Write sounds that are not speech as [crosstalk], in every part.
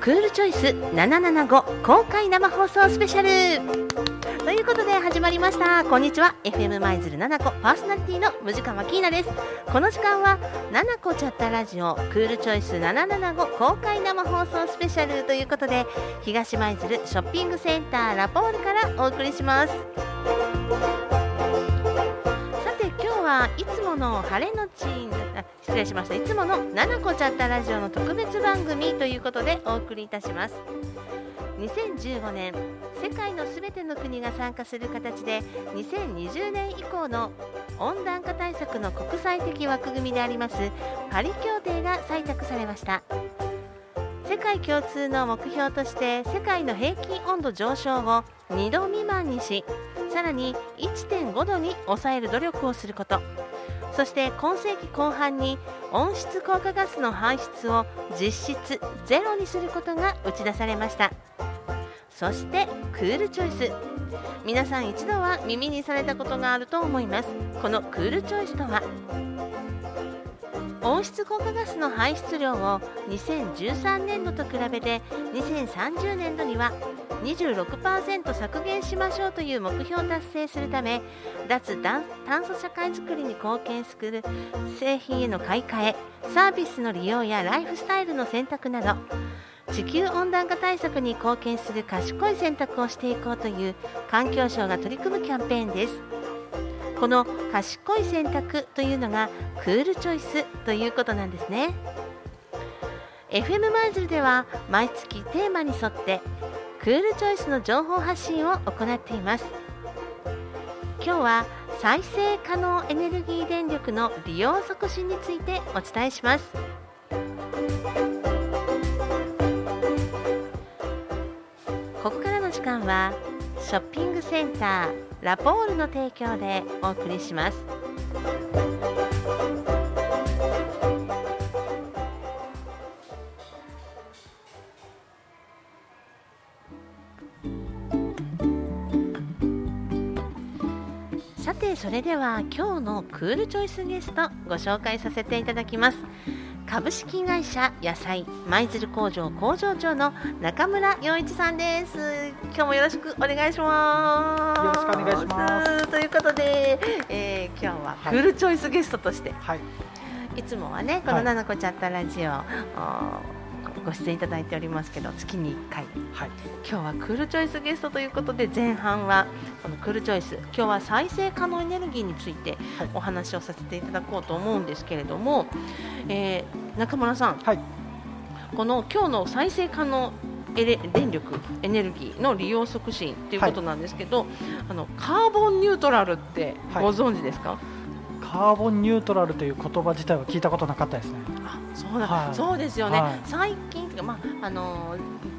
クールチョイス775公開生放送スペシャル。ことで始まりました。こんにちは。FM 舞鶴7個パーソナリティのムジカマキーナです。この時間は7個チャッタラジオクールチョイス775公開生放送スペシャルということで東舞鶴ショッピングセンターラポールからお送りします。さて今日はいつもの晴れのち失礼しました。いつもの7個チャッタラジオの特別番組ということでお送りいたします。2015年世界のすべての国が参加する形で2020年以降の温暖化対策の国際的枠組みでありますパリ協定が採択されました。世界共通の目標として世界の平均温度上昇を2度未満にしさらに1.5度に抑える努力をすること。そして今世紀後半に温室効果ガスの排出を実質ゼロにすることが打ち出されました。そしてクールチョイス。皆さん一度は耳にされたことがあると思います。このクールチョイスとは温室効果ガスの排出量を2013年度と比べて2030年度には26%削減しましょうという目標を達成するため脱炭素社会づくりに貢献する製品への買い替えサービスの利用やライフスタイルの選択など地球温暖化対策に貢献する賢い選択をしていこうという環境省が取り組むキャンペーンです。この賢い選択というのがクールチョイスということなんですね。FM マイズルでは毎月テーマに沿ってクールチョイスの情報発信を行っています。今日は再生可能エネルギー電力の利用促進についてお伝えします。はショッピングセンターラポールの提供でお送りします。さてそれでは今日のクールチョイスゲストご紹介させていただきます。株式会社野菜舞鶴工場工場長の中村洋一さんです。今日もよろしくお願いします。よろしくお願いします。ということで、えー、今日はクールチョイスゲストとして、はい、いつもはねこの「ななこちゃったラジオ」ご出演いただいておりますけど月に1回、はい、今日はクールチョイスゲストということで前半はこのクールチョイス。今日は再生可能エネルギーについてお話をさせていただこうと思うんですけれども、えー、中村さん、はい、この今日の再生可能エレ電力エネルギーの利用促進ということなんですけど、はい、あのカーボンニュートラルってご存知ですか、はい。カーボンニュートラルという言葉自体は聞いたことなかったですね。あそうだ、はい、そうですよね、はい、最近まああの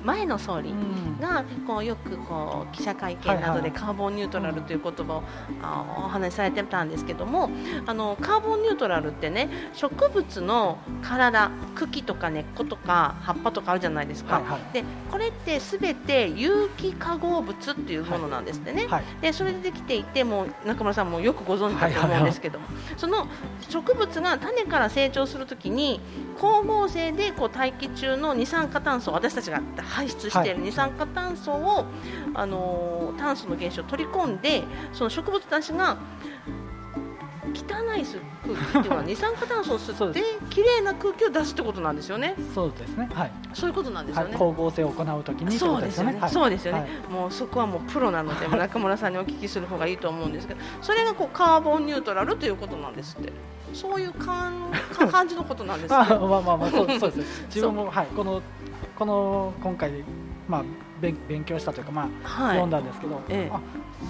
前の総理がこうよくこう記者会見などでカーボンニュートラルという言葉をあお話しされてたんですけどもあのカーボンニュートラルってね植物の体茎とか根っことか葉っぱとかあるじゃないですか、はいはい、でこれってすべて有機化合物っていうものなんですってね、はいはい、でそれでできていても中村さんもよくご存知だと思うんですけども、その植物が種から成長するときに光合成でこう大気中の二酸化炭素私たちが排出している二酸化炭素を、あの炭素の原子を取り込んでその植物たちが汚い空気っていうのは [laughs] 二酸化炭素を吸って綺麗な空気を出すってことなんですよね。そうですね。はい。そういうことなんですよね。はい、光合成を行うときに、そうですよね。はい、そうですよね、はい、もうそこはもうプロなので中村さんにお聞きする方がいいと思うんですけど、それがこうカーボンニュートラルということなんですって。そういう感 [laughs] 感じのことなんです、ね。まあまあまあそうそうです。自分もはいこのこの今回まあ勉勉強したというかまあ、はい、読んだんですけど、ええ、あ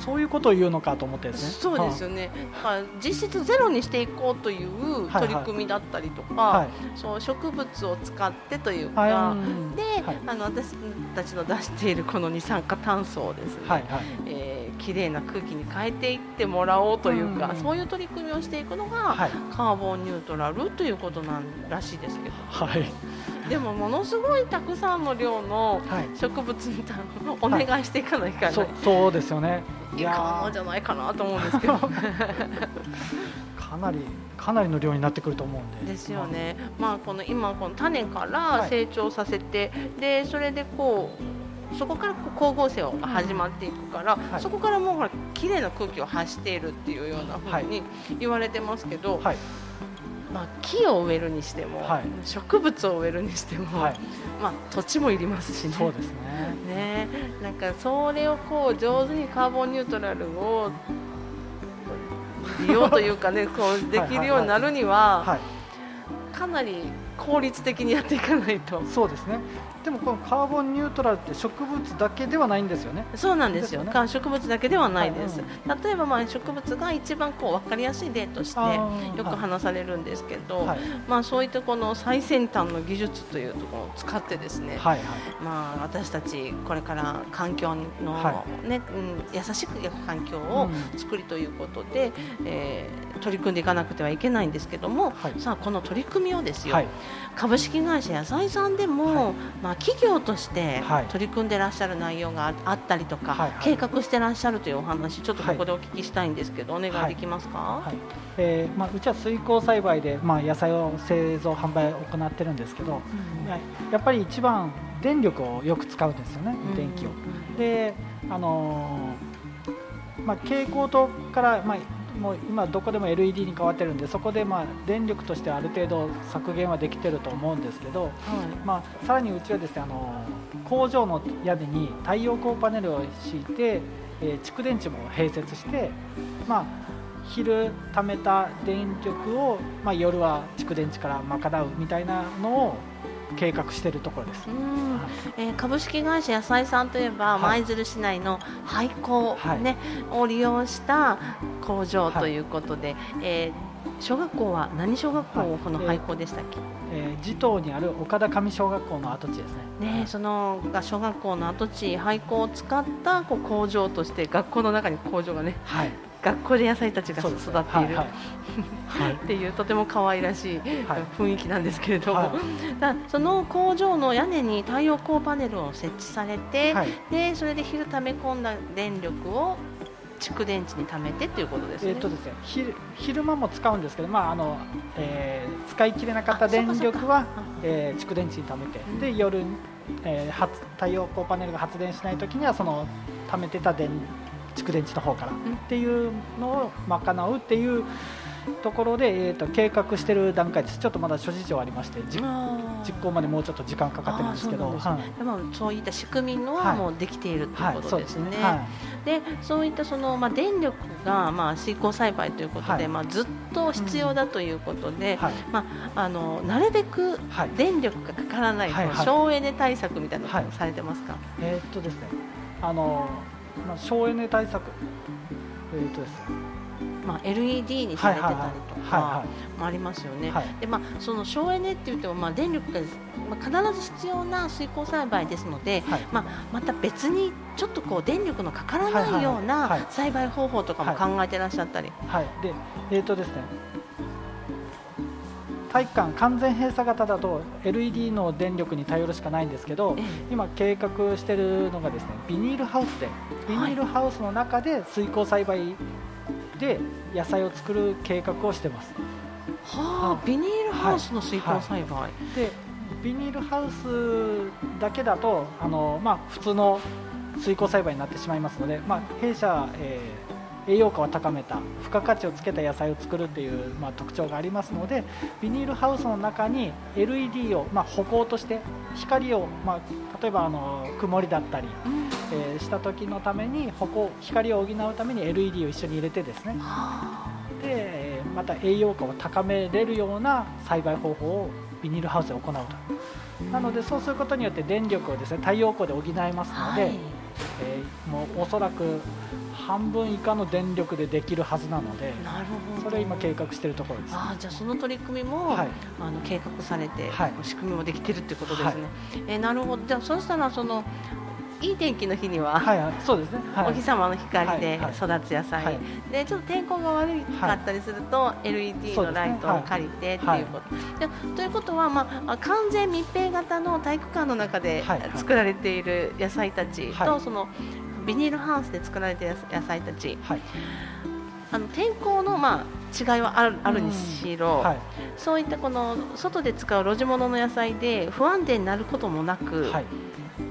そういうことを言うのかと思ってですね。そうですよね。はい、実質ゼロにしていこうという取り組みだったりとか、はい。はい、そう植物を使ってというか、はい、で、あの私たちの出しているこの二酸化炭素をですね、はいはい、えー、綺麗な空気に変えていってもらおうというか、うん、そういう取り組みをしていくのが、カーボンニュートラルということなんらしいですけど。はい。でもものすごいたくさんの量の植物にお願いしていかないかな、はい、[laughs] そうですよね。いやじゃないかなと思うんですけど。[laughs] かなりかなりの量になってくると思うんで。ですよね、まあ、この今この種から成長させて、はい、でそれでこうそこから光合成が始まっていくから、はい、そこからもうほら綺麗な空気を発しているっていうようなふうに言われてますけど、はい、まあ、木を植えるにしても、はい、植物を植えるにしても、はい、まあ、土地もいりますしね。そうですね。ね。なんかそれをこう上手にカーボンニュートラルを利用というかねこうできるようになるにはかなり効率的にやっていかないと。そうですねでもこのカーボンニュートラルって植物だけではないんですよね。そうなんですよ。です植物だけではないです。はいうん、例えばまあ植物が一番こう分かりやすい例としてよく話されるんですけど、はい、まあそういったこの最先端の技術というところを使ってですね、はいはい、まあ私たちこれから環境のね、うん、優しく環境を作りということで、うん、えー、取り組んでいかなくてはいけないんですけども、さあこの取り組みをですよ、株式会社野菜さんでも、まあ企業として取り組んでらっしゃる内容があったりとか、はい、計画してらっしゃるというお話ちょっとここでお聞きしたいんですけど、お願いできますか、はい、えー、まあ、うちは水耕栽培で、まあ、野菜を製造販売を行ってるんですけど、うん、やっぱり一番電力をよく使うんですよね、電気を。であのー、まあ、傾向とから、まあもう今どこでも LED に変わってるんでそこでまあ電力としてある程度削減はできてると思うんですけど、はい、まあ、さらにうちはですねあの工場の屋根に太陽光パネルを敷いて、えー、蓄電池も併設して、まあ、昼貯めた電力を、まあ、夜は蓄電池から賄うみたいなのを計画しているところです、えー、株式会社野菜さんといえば舞、鶴市内の廃校ね、はい、を利用した工場ということで、はい、えー、小学校は何小学校この廃校でしたっけ、えー、慈東にある岡田上小学校の跡地ですね。ねその小学校の跡地廃校を使ったこう工場として学校の中に工場がね、はい、学校で野菜たちが育っている、はい [laughs] はい、っていうとても可愛らしい雰囲気なんですけれども、はい、[laughs] だその工場の屋根に太陽光パネルを設置されて、でそれで昼溜め込んだ電力を蓄電池に貯めてっていうことですね。えっとですね、昼昼間も使うんですけど、まああの、えー、使い切れなかった電力は、えー、蓄電池に貯めて、で夜、えー、発太陽光パネルが発電しないときにはその貯めてた電蓄電池の方からっていうのを賄うっていうところで、えーと、計画している段階です。ちょっとまだ諸事情ありまして実行までもうちょっと時間かかってるんですけどそう、はい、でもそういった仕組みのはもうできているということですね。でそういったその、まあ、電力が、まあ、水耕栽培ということで、はい、まあ、ずっと必要だということで、うんはい、まあ、あのなるべく電力がかからない、はい、省エネ対策みたいなのをされてますか、えー、っとですねあのまあ、省エネ対策、えーとですまあ、LED にされてたりとかもありますよね。でまあ、その省エネって言っても、まあ、電力が、まあ、必ず必要な水耕栽培ですので、はい、まあ、また別にちょっとこう電力のかからないような栽培方法とかも考えてらっしゃったり。はい、でえーとですね体育館完全閉鎖型だと LED の電力に頼るしかないんですけど、今計画しているのがですねビニールハウスでビニールハウスの中で水耕栽培で野菜を作る計画をしてます。はあ、ビニールハウスの水耕栽培、はい、でビニールハウスだけだとあの、まあ、普通の水耕栽培になってしまいますので、まあ、弊社、えー栄養価を高めた付加価値をつけた野菜を作るっていう、まあ、特徴がありますのでビニールハウスの中に LED を、まあ、歩行として光を、まあ、例えばあの曇りだったり、うん、えー、した時のために歩行光を補うために LED を一緒に入れてですね。でまた栄養価を高めれるような栽培方法をビニールハウスで行うと。なのでそうすることによって電力をですね太陽光で補えますので、はい、えー、もうおそらく半分以下の電力でできるはずなのでなるほど。それを今計画しているところです、あじゃあその取り組みも、はい、あの計画されて、はい、仕組みもできてるってことですね、はい、えー、なるほど。じゃあそうしたらそのいい天気の日には、はいはいそうですね。はい。お日様の光ではいはい。育つ野菜、はい。でちょっと天候が悪かったりすると、LED のライトを借りてっていうこと、でということは、まあ、あ完全密閉型の体育館の中ではい。はい。作られている野菜たちと、はい。そのビニールハウスで作られている野菜たち。はい。あの天候の、まあ、違いはあるあるにしろ、はい。そういったこの外で使う露地物の野菜で不安定になることもなく、はい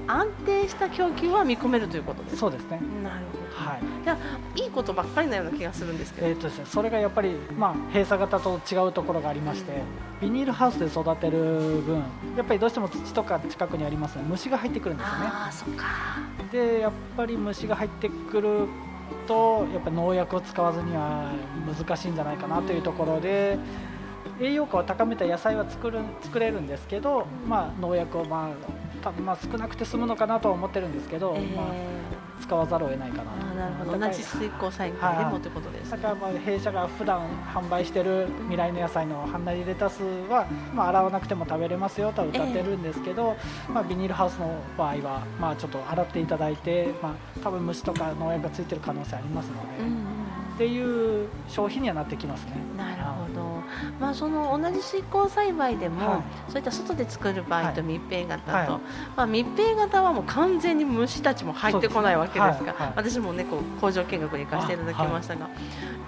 安定した供給は見込めるということです。そうですね。なるほど。はい。じゃあいいことばっかりなような気がするんですけど、えーとですね、それがやっぱり、まあ、閉鎖型と違うところがありまして、ビニールハウスで育てる分やっぱりどうしても土とか近くにありますので虫が入ってくるんですよね。ああそっか。でやっぱり虫が入ってくるとやっぱ農薬を使わずには難しいんじゃないかなというところで栄養価を高めた野菜は作る作れるんですけど、まあ、農薬を、まあ、たまあ少なくて済むのかなとは思ってるんですけど、えー。まあ、使わざるを得ないかな。あーなるほど。だから同じ水耕栽培でもということです、だからまあ弊社が普段販売している未来の野菜のハンナリレタスは、まあ、洗わなくても食べれますよとは歌ってるんですけど、まあ、ビニールハウスの場合は、まあ、ちょっと洗っていただいて、まあ、多分虫とか農薬がついてる可能性ありますので、うんっていう消費にはなってきますね。うん、なるほど、まあ、その同じ水耕栽培でも、はい。そういった外で作る場合と密閉型と、はい。まあ、密閉型はもう完全に虫たちも入ってこないわけですがね。はい。はい。私も、ね、こう工場見学に行かせていただきましたが、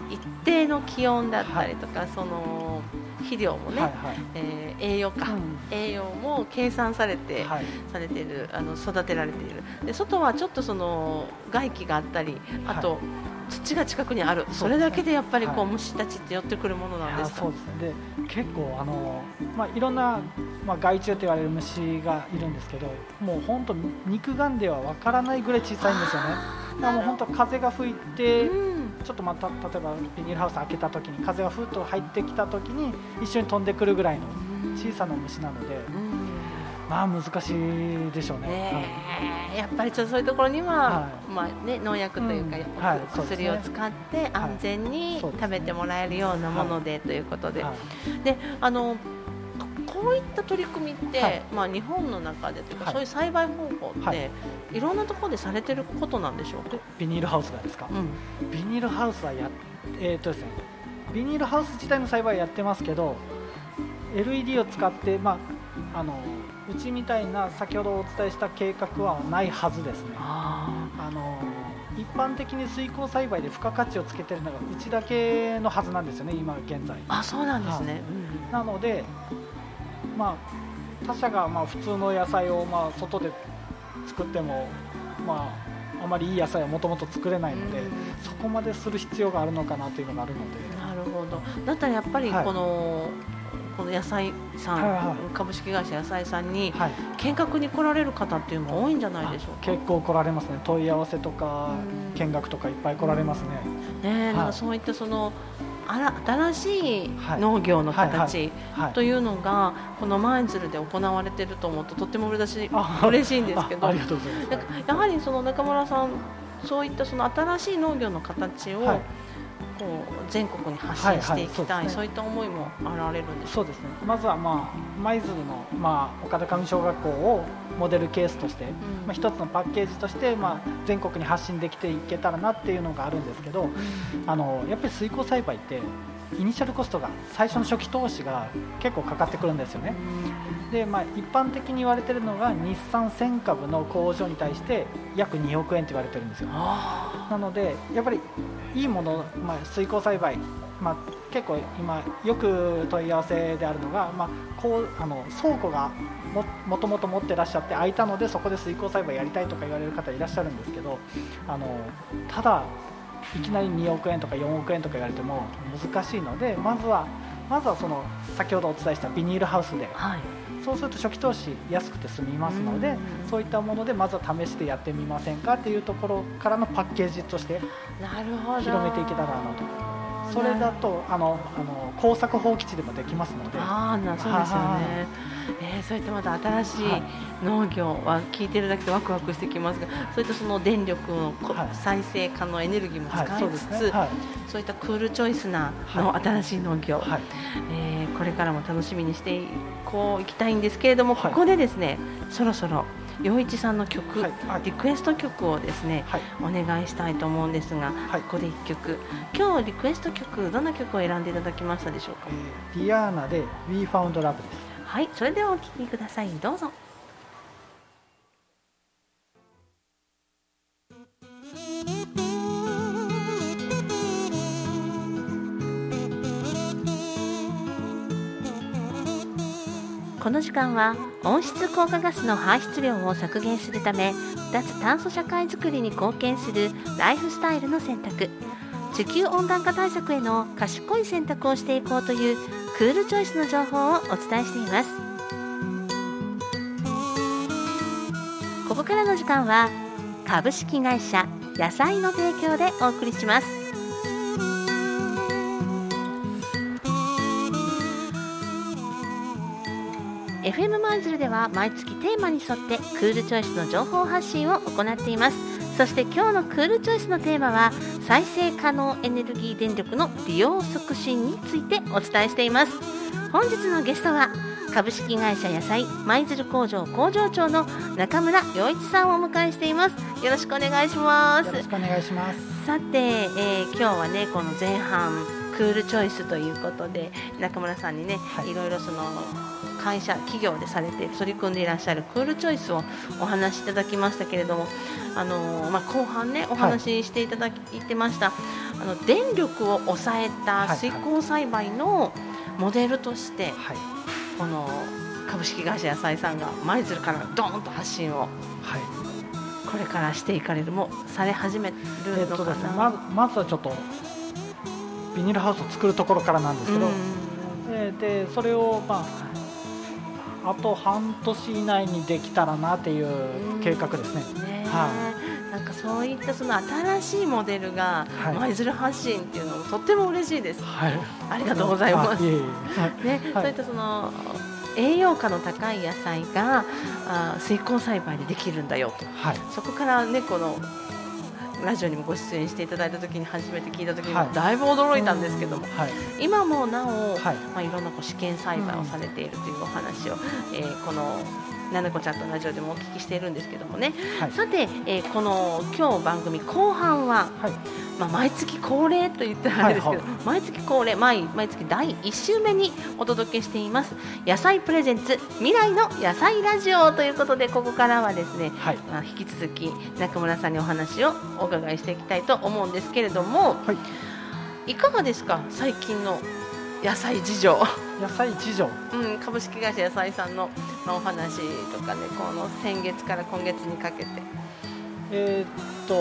一定の気温だったりとか、その肥料もね、はいはい。えー栄養か、うん。栄養も計算されて、はい。されているあの育てられている。で外はちょっとその外気があったりあと、土が近くにある。そ,、れだけでやっぱりこう、はい。虫たちって寄ってくるものなんですかそうですね。で結構あの、まあ、いろんな、まあ、害虫と言われる虫がいるんですけどもう本当肉眼ではわからないぐらい小さいんですよね。だからもう本当風が吹いて、うん。ちょっとまた例えばビニールハウス開けた時に風がふっと入ってきた時に一緒に飛んでくるぐらいの小さな虫なのでうんまあ難しいでしょうね。ねえ。やっぱりちょっとそういうところには、はまあね、農薬というか、うん。はい薬を使って安全に食べてもらえるようなもので、ということで、はい。であのここういった取り組みって、はい。まあ、日本の中でというか、はい。そういう栽培方法って、、はい。ろんなところでされてることなんでしょうか、ビニールハウスがですか、うん。ビニールハウスはやえーとですねビニールハウス自体の栽培はやってますけど LED を使って、まあ、あのうちみたいな先ほどお伝えした計画はないはずですね。ああの一般的に水耕栽培で付加価値をつけてるのがうちだけのはずなんですよね今現在。あそうなんですね、なので、まあ、他社がまあ普通の野菜をまあ外で作っても、まあ、あまりいい野菜はもともと作れないので、うんそこまでする必要があるのかなというのがあるので、なるほど。だったらやっぱりはいこの、野菜さん、はいはい。株式会社野菜さんにはい、見学に来られる方っていうのも多いんじゃないでしょうか？結構来られますね。問い合わせとかうん。見学とかいっぱい来られますね、ねえ、い。なんかそういったそのあら新しいはい農業の形はい。というのがこの舞鶴で行われていると思うととっても嬉しいあ嬉しいんですけど。あありがとうございます。なんかやはりその中村さんそういったその新しい農業の形を、はいこう全国に発信していきたい、はいはいそうね。そういった思いもあられるんですそうですね。まずはまあ舞鶴の、まあ、岡田上小学校をモデルケースとして、まあ、一つのパッケージとして、まあ、全国に発信できていけたらなっていうのがあるんですけどあのやっぱり水耕栽培ってイニシャルコストが最初の初期投資が結構かかってくるんですよね。で、まあ、一般的に言われてるのが日産1000株の工場に対して約2億円って言われてるんですよ。あなのでやっぱりいいもの、まあ、水耕栽培、まあ、結構今よく問い合わせであるのが、まあ、こうあの倉庫がももともと持ってらっしゃって空いたのでそこで水耕栽培やりたいとか言われる方いらっしゃるんですけどあのただいきなり2億円とか4億円とか言われても難しいのでまずはまずはその先ほどお伝えしたビニールハウスでーはい。そうすると初期投資安くて済みますのでうんそういったものでまずは試してやってみませんかっていうところからのパッケージとして広めていけたらなとそれだとあのあの耕作放棄地でもできますので。ああなそうですよね、えー、そういったまた新しいはい。農業は聞いてるだけでワクワクしてきますがそういったその電力のこはい。再生可能エネルギーもはいそうです使いつつ、ね。はい。そういったクールチョイスなのは新しい農業、はい。えーこれからも楽しみにしていこういきたいんですけれども、はい。ここでですねそろそろ陽一さんの曲、リクエスト曲をですねはい。お願いしたいと思うんですが、はい。ここで一曲。今日リクエスト曲どんな曲を選んでいただきましたでしょうか？えーディアーナで We Found Love です。はいそれではお聴きください。どうぞこの時間は温室効果ガスの排出量を削減するため脱炭素社会づくりに貢献するライフスタイルの選択。地球温暖化対策への賢い選択をしていこうというクールチョイスの情報をお伝えしています。ここからの時間は株式会社野菜の提供でお送りします。FM マイズルでは毎月テーマに沿ってクールチョイスの情報発信を行っています。そして今日のクールチョイスのテーマは再生可能エネルギー電力の利用促進についてお伝えしています。本日のゲストは株式会社野菜舞鶴工場工場長の中村洋一さんをお迎えしています。よろしくお願いします。よろしくお願いします。さて、えー今日はねこの前半クールチョイスということで中村さんにね、はい。い、ろいろその会社企業でされて取り組んでいらっしゃるクールチョイスをお話しいただきましたけれども、あのーまあ、後半ねお話ししていただいてました、あの電力を抑えたはい水耕栽培のモデルとして、はい。この株式会社野菜さんが舞鶴からドーンと発信をはい。これからしていかれるもされ始めるえっのかな。とですねまずまずはちょっとビニールハウスを作るところからなんですけど、うん。えーでそれをまああと半年以内にできたらなっていう計画ですね。ねはなんかそういったその新しいモデルがはい舞鶴発信っていうのもとっても嬉しいです。はい。ありがとうございます。ね、はいそういったその栄養価の高い野菜があ水耕栽培でできるんだよと。はい。そこからねこのラジオにもご出演していただいた時に初めて聞いた時にはいだいぶ驚いたんですけども、はい。今もなお、はいまあ、いろんなこう試験栽培をされているというお話を、えーこのななこちゃんとラジオでもお聞きしているんですけどもね、はい。さて、えーこの今日番組後半は、はい。まあ、毎月恒例と言ったらあれですけど、はい毎月恒例毎毎月第1週目にお届けしています野菜プレゼンツ未来の野菜ラジオということでここからはですね、はい。まあ、引き続き中村さんにお話をお伺いしていきたいと思うんですけれども、はい。いかがですか？最近の野菜事情、野菜事情？うん、株式会社野菜さんの、まあ、お話とかねこの先月から今月にかけてえーっと。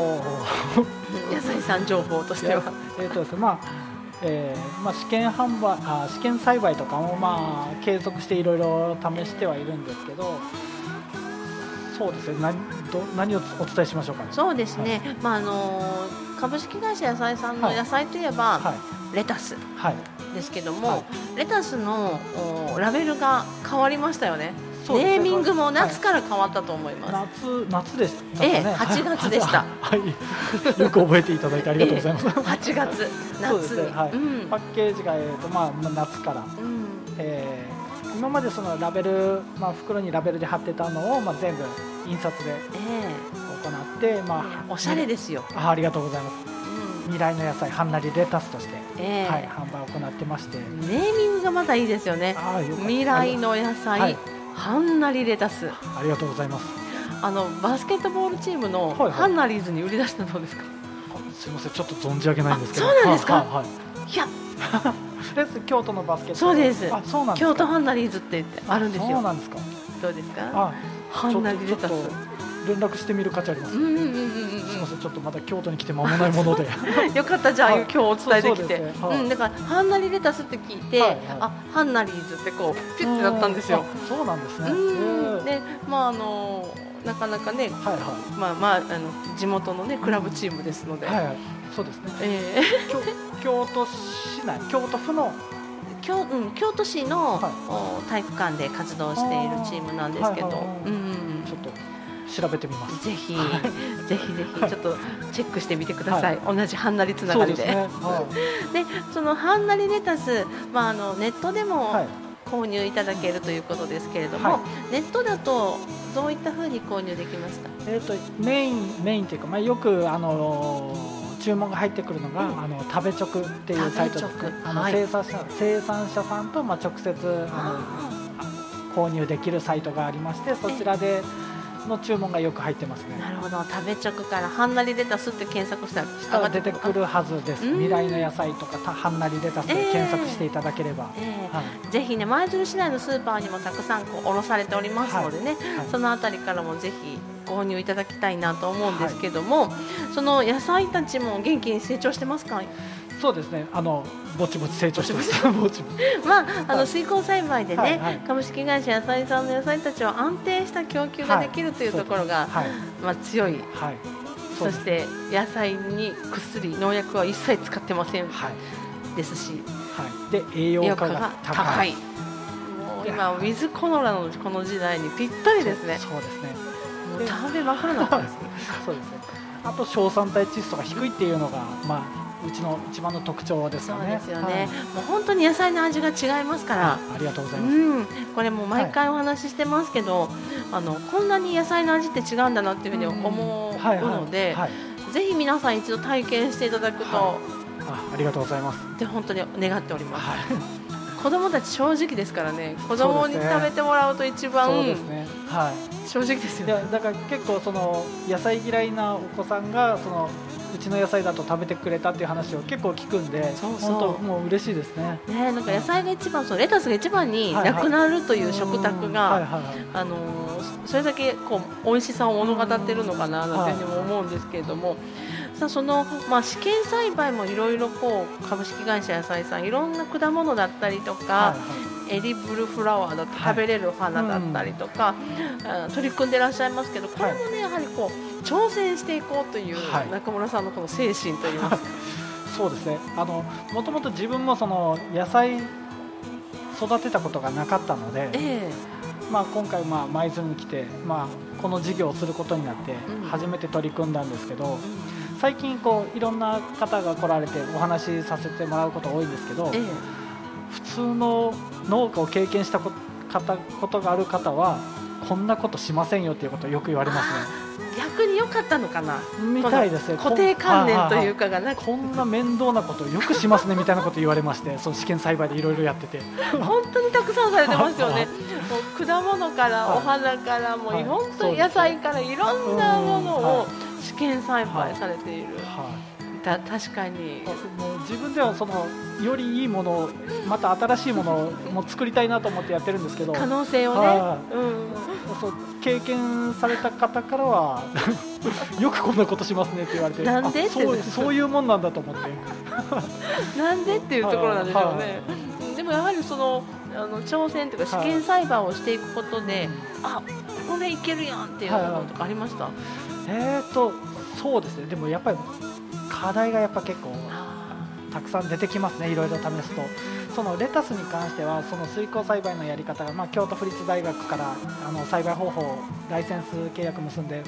う [laughs] ん野菜さん情報としては。えーっとですね。まあ。えーまあ、試験販売あ試験栽培とかも、まあ、継続していろいろ試してはいるんですけどそうですね何ど何をお伝えしましょうかねそうですね、まああの株式会社野菜さんのはい。野菜といえば、はい。レタスはい。ですけども、はい。レタスのおラベルが変わりましたよね。ネーミングも夏から変わったと思います、夏夏でしたかね、ええ8月でした。はい。よく覚えていただいてありがとうございます、[laughs] 8月夏。ね。はい。うん。パッケージが、えーとまあ、まあ夏から、うん。えー今までそのラベル、まあ、袋にラベルで貼ってたのを、まあ、全部印刷でえ行って、まあ、えおしゃれですよ、あありがとうございます。うん。未来の野菜はんなりレタスとして、ええ。はい、販売を行ってまして。ネーミングがまたいいですよね。未来の野菜、はい。はんなりレタス。ありがとうございます。あのバスケットボールチームのはいはい。ハンナリーズに売り出したのどうですか、すみません。ちょっと存じ上げないんですけど。あそうなんですか？はいはいはい。いや。[laughs] 京都のバスケット。そうです。あそうなんですか？京都ハンナリーズってあるんですよ。そうなんですか？どうですか？あハンナリレタス連絡してみる価値あります、うんうんうんうんすみませんちょっとまだ京都に来て間もないもので。う [laughs] んよかったじゃあ、はい。今日お伝えできて。そうんだからハンナリレタスって聞いて、はいはい。あハンナリーズってこうピュッてなったんですよ。あそうなんですね。でまああのなかなかねはいはまあまああの地元のねクラブチームですので、いはいはい。そうですね。えー [laughs] 京京都市内京都府の。京うん、京都市の、はい。お体育館で活動しているチームなんですけど、はいはいはい。うんうんうん。ちょっと調べてみます。ぜひ、ぜひぜひちょっとチェックしてみてください。同じハンナリつながりで。そね。はでそのハンナリレタス、まああのネットでい、もはい、購入いただけるということですけれども、はネットだとどういったふうに購入できますか？えー、とメインメインというか、まあ、よく、あのー注文が入ってくるのが、うん。あの食べ直っていうサイトですあの、はい。生産者生産者さんと、まあ、直接あの購入できるサイトがありましてそちらでの注文がよく入ってますね。なるほど。食べ直からはんなりレタスって検索したら下が出てくるはずです。うん未来の野菜とかたはんなりレタスで検索していただければ、ええ。はい。ぜひね舞鶴市内のスーパーにもたくさんこう卸されておりますのでね、はい。そのあたりからもぜひ購入いただきたいなと思うんですけども、その野菜たちも元気に成長してますか？そうですね。あのぼちぼち成長してます。ぼちぼち。まあ、あのはい。水耕栽培でね、はいはい。株式会社野菜さんの野菜たちは安定した供給ができるというところが、はいまあ、強い。はい。そして野菜に薬農薬は一切使ってません。はい。ですし。はい。で栄養価が高い。もう今ウィズコロナのこの時代にぴったりですね。そうですね。もう食べまくらな [laughs] そうですね。あと硝酸体窒素が低いっていうのがまあうちの一番の特徴ですそうよねですよね、もう本当に野菜の味が違いますから、はい。ありがとうございます、うん、これも毎回お話ししてますけど、あのこんなに野菜の味って違うんだなっていうふうに思うはいはい。ので、はい。ぜひ皆さん一度体験していただくと、はあありがとうございます。って本当に願っております。はい。子供たち正直ですからね、子供に食べてもらうと一番そうですね。はい。正直ですよね。いやだから結構その野菜嫌いなお子さんがそのうちの野菜だと食べてくれたっていう話を結構聞くんでそう本当もう嬉しいですね。ね、なんか野菜が一番、そうレタスが一番にはいはい。なくなるという食卓うんが、はいはいはい。あのーそれだけこう美味しさを物語ってるのかななんていうふうにも思うんですけれども、さあそのまあ試験栽培もいろいろこう株式会社野菜さんいろんな果物だったりとか、はいエディブルフラワーだってはい食べれる花だったりとか、あ取り組んでらっしゃいますけどこれもね、やはりこう挑戦していこうというはい。中村さんのこの精神といいますか、[laughs] そうですね。あのもともと自分もその野菜育てたことがなかったので、えまあ、今回まあ舞鶴に来て、まあ、この事業をすることになってうん。初めて取り組んだんですけど、え最近こういろんな方が来られてお話しさせてもらうこと多いんですけど、ええ。普通の農家を経験したこ方ことがある方はこんなことしませんよっていうことをよく言われます [laughs] 逆に良かったのかな？ね。みたいですね。固定観念というか。かがなくこんな面倒なことをよくしますねみたいなこと言われまして、その試験栽培でいろいろやってて、本当にたくさんされてますよね。[laughs] もう果物からはいお花からもうはい本当に野菜からいろんなものうんをは試験栽培されている。はい。た確かに。もう自分ではそのよりいいものをまた新しいものをもう作りたいなと思ってやってるんですけど、可能性をねは。うん。そう経験された方からは [laughs] よくこんなことしますねって言われて、なんで？あそうそういうもんなんだと思って。[laughs] なんでっていうところなんでしょうはね。でもやはりそのあの挑戦というか試験栽培をしていくことで、あこれいけるやんっていうのとかありました？えーとそうですねでもやっぱり課題がやっぱ結構あたくさん出てきますねいろいろ試すとそのレタスに関してはその水耕栽培のやり方が、まあ、京都府立大学からあの栽培方法ライセンス契約結んで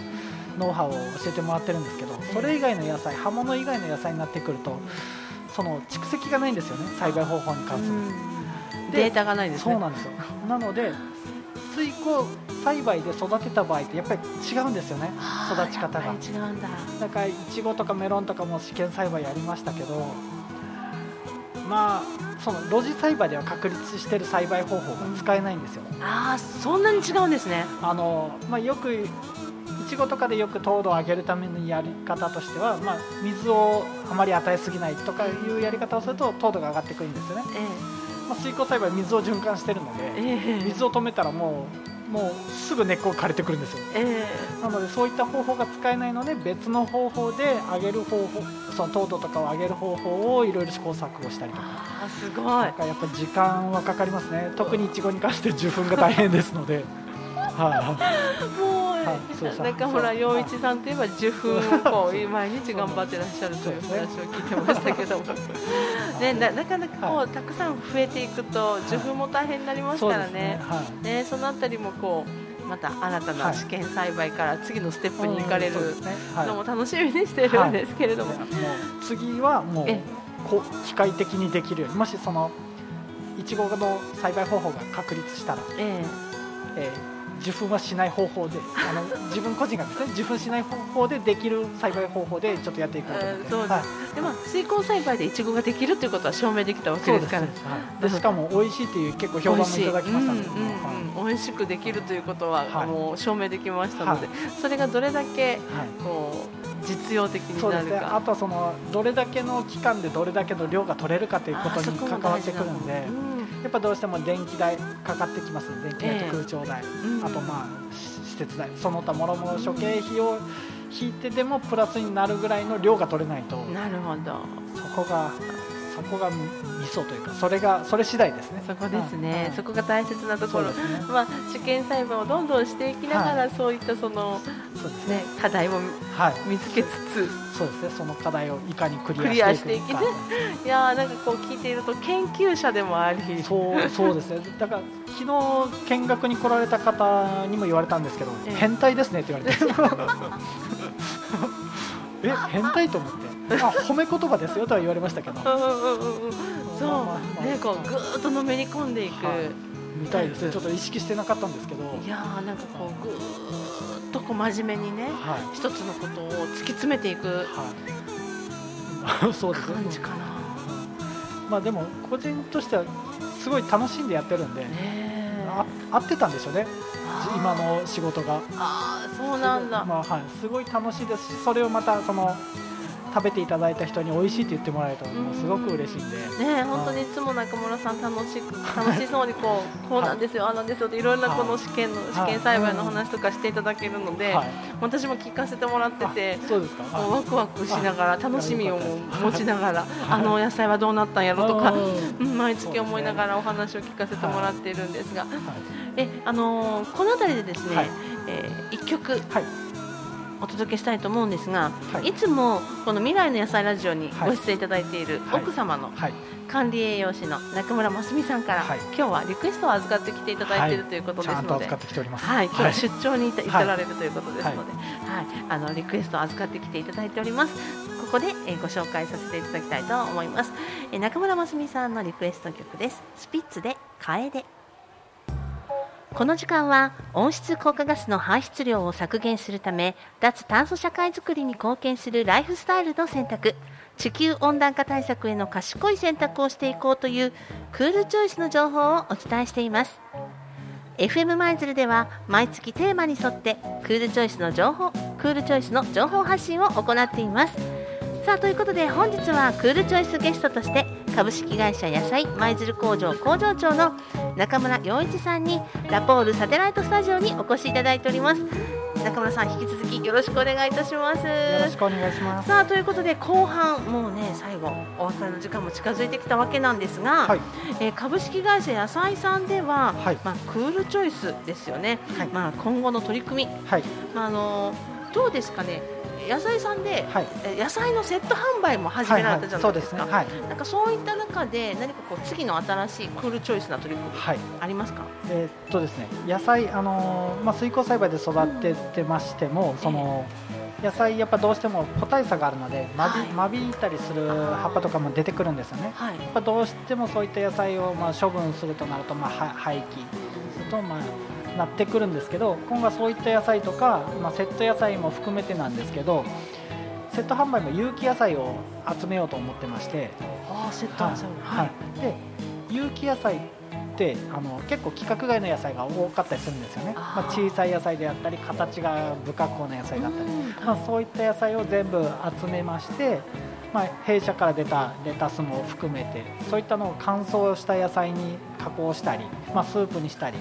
ノウハウを教えてもらってるんですけどそれ以外の野菜葉物以外の野菜になってくるとその蓄積がないんですよね栽培方法にー関する。データがないですね。そうなんですよなので水耕栽培で育てた場合ってやっぱり違うんですよね育ち方が違うんだ。だからいちごとかメロンとかも試験栽培やりましたけどまあその露地栽培では確立してる栽培方法が使えないんですよ、ああそんなに違うんですね。あのまあ、よくいちごとかでよく糖度を上げるためのやり方としては、まあ、水をあまり与えすぎないとかいうやり方をすると糖度が上がってくるんですよね、えまあ、水耕栽培は水を循環してるのえでええ。水を止めたらもうもうすぐ根っこが枯れてくるんですよ。えなのでそういった方法が使えないので別の方法で上げる方法その糖度とかを上げる方法をいろいろ試行錯誤したりとか。ああすごい。やっぱ時間はかかりますね。特にいちごに関して受粉が大変ですので。はい、もう、はい。そうそう中村洋一さんといえば受粉をこう毎日頑張ってらっしゃるという話を聞いてましたけども、ね、ななかなかこう、はたくさん増えていくと受粉も大変になりますからね。ね。はい。ねそのあたりもこうまた新たなはい。試験栽培から次のステップに行かれるのも楽しみにしてるんですけれども、もう次はもうえこ機械的にできるようにもしそのいちごの栽培方法が確立したら、ええ。ー受粉はしない方法であの自分個人がですね受粉しない方法でできる栽培方法でちょっとやっていこうと思って、そうです。はい。でまあ水耕栽培でいちごができるということは証明できたわけですから。です。はい。でしかも美味しいっていう結構評判もいただきましたので、美味しいうん美味しくできるということは、はい。もう証明できましたので、それがどれだけはい。こう実用的にそうですね、なるか。あとはそのどれだけの期間でどれだけの量が取れるかということに関わってくるんで、うんやっぱどうしても電気代かかってきますね電気代と空調代、うんあとまあし施設代その他もろもろ諸経費を引いてでもプラスになるぐらいの量が取れないとなるほど。そこがそこがミソというかそれがそれ次第ですね。そこですね、うんそこが大切なところ。ね。まあ試験栽培をどんどんしていきながら、そういったそのそうですね。ね課題もはい。見つけつつ、そうですね。その課題をいかにククリアしてていくか。しいやーなんかこう聞いていると研究者でもあり、そうそうですね。だから昨日見学に来られた方にも言われたんですけど、ええ。変態ですねって言われて。[laughs] え変態と思ってあ褒め言葉ですよとは言われましたけど。そう、ねこうぐーっとのめり込んでいく、はい。みたいですね。ちょっと意識してなかったんですけど。いやーなんかこうぐーっとこう真面目にねはい。一つのことを突き詰めていく。はい。[laughs] そうですね。感じかな。まあでも個人としてはすごい楽しんでやってるんで、ねえ。あ合ってたんでしょうね。今の仕事が。あーそうなんだ。まあはい、すごい楽しいですしそれをまたその食べていただいた人に美味しいって言ってもらえるともうすごく嬉しいんで、ねえ本当にいつも中村さん楽しく楽しそうにこうこうなんですよ、ああなんですよ。っていろんなこの試験の試験栽培の話とかしていただけるので、はい、私も聞かせてもらっててあ。そうですか。ワクワクしながら楽しみを持ちながらあのお野菜はどうなったんやろとか毎月思いながらお話を聞かせてもらっているんですが、えあのーこの辺りでですね、はい。えー一曲。はいお届けしたいと思うんですが、はい。い、つもこの未来の野菜ラジオにはい。ご出演いただいているはい。奥様のはい。管理栄養士の中村真澄さんから、はい。今日はリクエストを預かってきていただいているということですので、ちゃんと扱ってきております。はい、今日は出張にいた,、はい至られるということですので、はい。あのリクエストを預かってきていただいております。ここで、えーご紹介させていただきたいと思います。えー中村真澄さんのリクエスト曲です。スピッツで楓。この時間は温室効果ガスの排出量を削減するため脱炭素社会づくりに貢献するライフスタイルの選択。地球温暖化対策への賢い選択をしていこうというクールチョイスの情報をお伝えしています。FM マイズルでは毎月テーマに沿ってクールチョイスの情報クールチョイスの情報発信を行っています。さあということで本日はクールチョイスゲストとして株式会社野菜舞鶴工場工場長の中村洋一さんにラポールサテライトスタジオにお越しいただいております。中村さん引き続きよろしくお願いいたします。よろしくお願いします。さあということで後半もうね最後お別れの時間も近づいてきたわけなんですが、はい。えー株式会社野菜さんでは、はい。まあ、クールチョイスですよね、はい。まあ、今後の取り組み、はい。まあ、あのどうですかね野菜さんで、はい。え野菜のセット販売も始められたじゃないですか、なんかそういった中で何かこう次の新しいクールチョイスな取り組みはい、はいありますか？えーっとですね野菜あのーまあ水耕栽培で育ててましてもその野菜やっぱどうしても個体差があるので間はい。び間引いたりする葉っぱとかも出てくるんですよね。はい。やっぱどうしてもそういった野菜をまあ処分するとなるとまあは廃棄。とまあなってくるんですけど今後はそういった野菜とか、まあ、セット野菜も含めてなんですけどセット販売も有機野菜を集めようと思ってまして、ああセット野菜はいはい、で有機野菜ってあの結構規格外の野菜が多かったりするんですよね、まあ、小さい野菜であったり形が不格好な野菜だったり、うん。まあ、そういった野菜を全部集めまして、まあ、弊社から出たレタスも含めてそういったのを乾燥した野菜に加工したり、まあ、スープにしたり、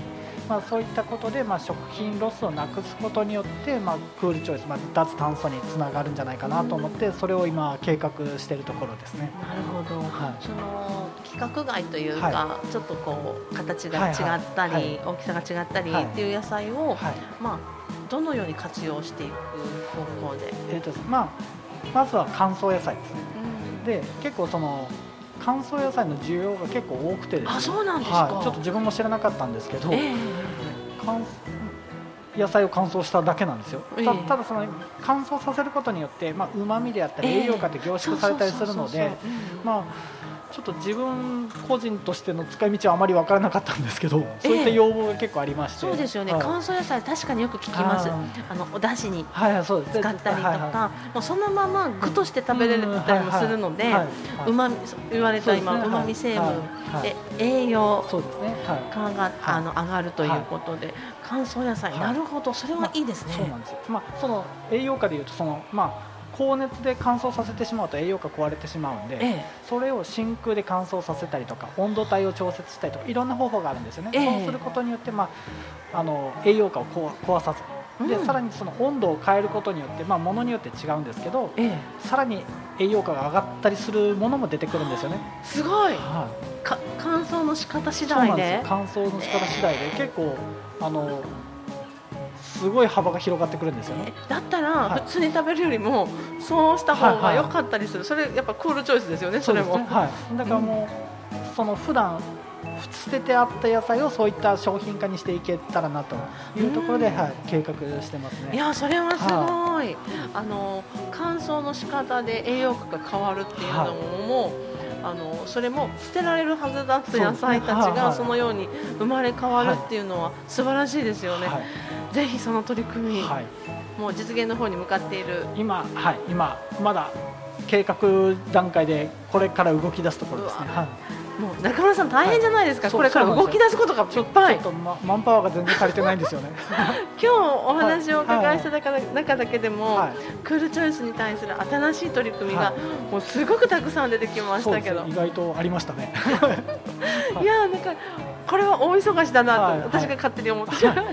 まあ、そういったことで、まあ、食品ロスをなくすことによって、まあ、クールチョイス、まあ、脱炭素につながるんじゃないかなと思ってそれを今計画しているところですね。なるほど、はい。その規格外というか、はちょっとこう形が違ったり、はい。はいはい大きさが違ったりはい。っていう野菜を、はい。まあどのように活用していく方向で、えーとまあ、まずは乾燥野菜ですね。で結構その乾燥野菜の需要が結構多くてですね。あそうなんですか。はい、ちょっと自分も知らなかったんですけど、ええ。乾野菜を乾燥しただけなんですよ、ええ。たただその乾燥させることによってまあ旨味であったりええ。栄養価って凝縮されたりするのでまあちょっと自分個人としての使い道はあまり分からなかったんですけど、そういった要望が結構ありまして。そうですよね、はい。乾燥野菜確かによく聞きます。ああのお出汁に使ったりとか、はいはいもうそのまま具として食べれたりもするのでうまみ言われた今そうまみ成分で栄養そうですね。はい。価があの上がるということで乾燥野菜。はい。なるほど。それはいいですね。そうなんですよ、まあ、その栄養価でいうとその、まあ、高熱で乾燥させてしまうと栄養価壊れてしまうんで、えそれを真空で乾燥させたりとか温度帯を調節したりとかいろんな方法があるんですよね、ええ。そうすることによって、まあ、あの栄養価を壊壊さず。で、うん。さらにその温度を変えることによって、まあ、ものによって違うんですけどええ。さらに栄養価が上がったりするものも出てくるんですよね、えすごい。は乾燥の仕方次第で。んですよ。乾燥の仕方次第で。結構あのすごい幅が広がってくるんですよね。えだったらはい。普通に食べるよりもそうした方が良かったりする。それやっぱクールチョイスですよねそれも。ねはい、だからもう、その普段捨ててあった野菜をそういった商品化にしていけたらなというところで、うん。はい、計画してますね。いやそれはすごい、あの乾燥の仕方で栄養価が変わるっていうのも、あのそれも捨てられるはずだった野菜たちがそのように生まれ変わるっていうのは素晴らしいですよね、はい。ぜひその取り組み、はい、もう実現の方に向かっている。今、はい、今まだ計画段階でこれから動き出すところですね。はいもう中村さん大変じゃないですか、はい。これから動き出すことがいっぱい。ちょっと、ま、マンパワーが全然足りてないんですよね。[laughs] 今日お話をお伺いした中,、中だけでも、はい。クールチョイスに対する新しい取り組みが、はもうすごくたくさん出てきましたけど、ね。意外とありましたね。[laughs] い。やーなんかこれは大忙しだなと、私が勝手に思ってしまいまし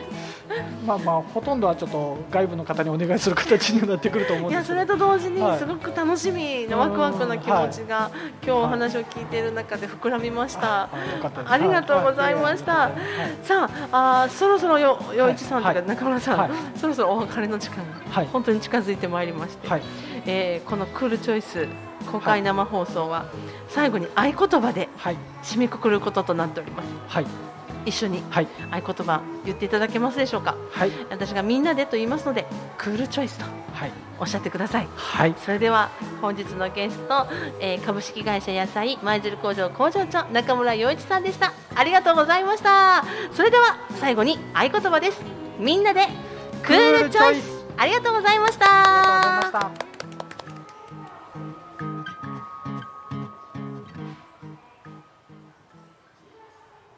まあまあほとんどはちょっと外部の方にお願いする形になってくると思うんですけど。たいやそれと同時にはい。すごく楽しみなワクワクな気持ちが、今日お話を聞いている中で膨らみました。ありがとうございました。はい。さああーそろそろよ陽一さんとかはい。中村さん、はい。そろそろお別れの時間がはい。本当に近づいてまいりまして、はい。えーこのクールチョイス公開生放送は最後に合言葉ではい。締めくくることとなっております。はい一緒にはい。合言葉言っていただけますでしょうか？はい。私がみんなでと言いますのでクールチョイスとはい。おっしゃってください。はい。それでは本日のゲスト、えー株式会社野菜舞鶴工場工場長中村洋一さんでした。ありがとうございました。それでは最後に合言葉です。みんなでクールチョイス。ありがとうございました。ありがとうございました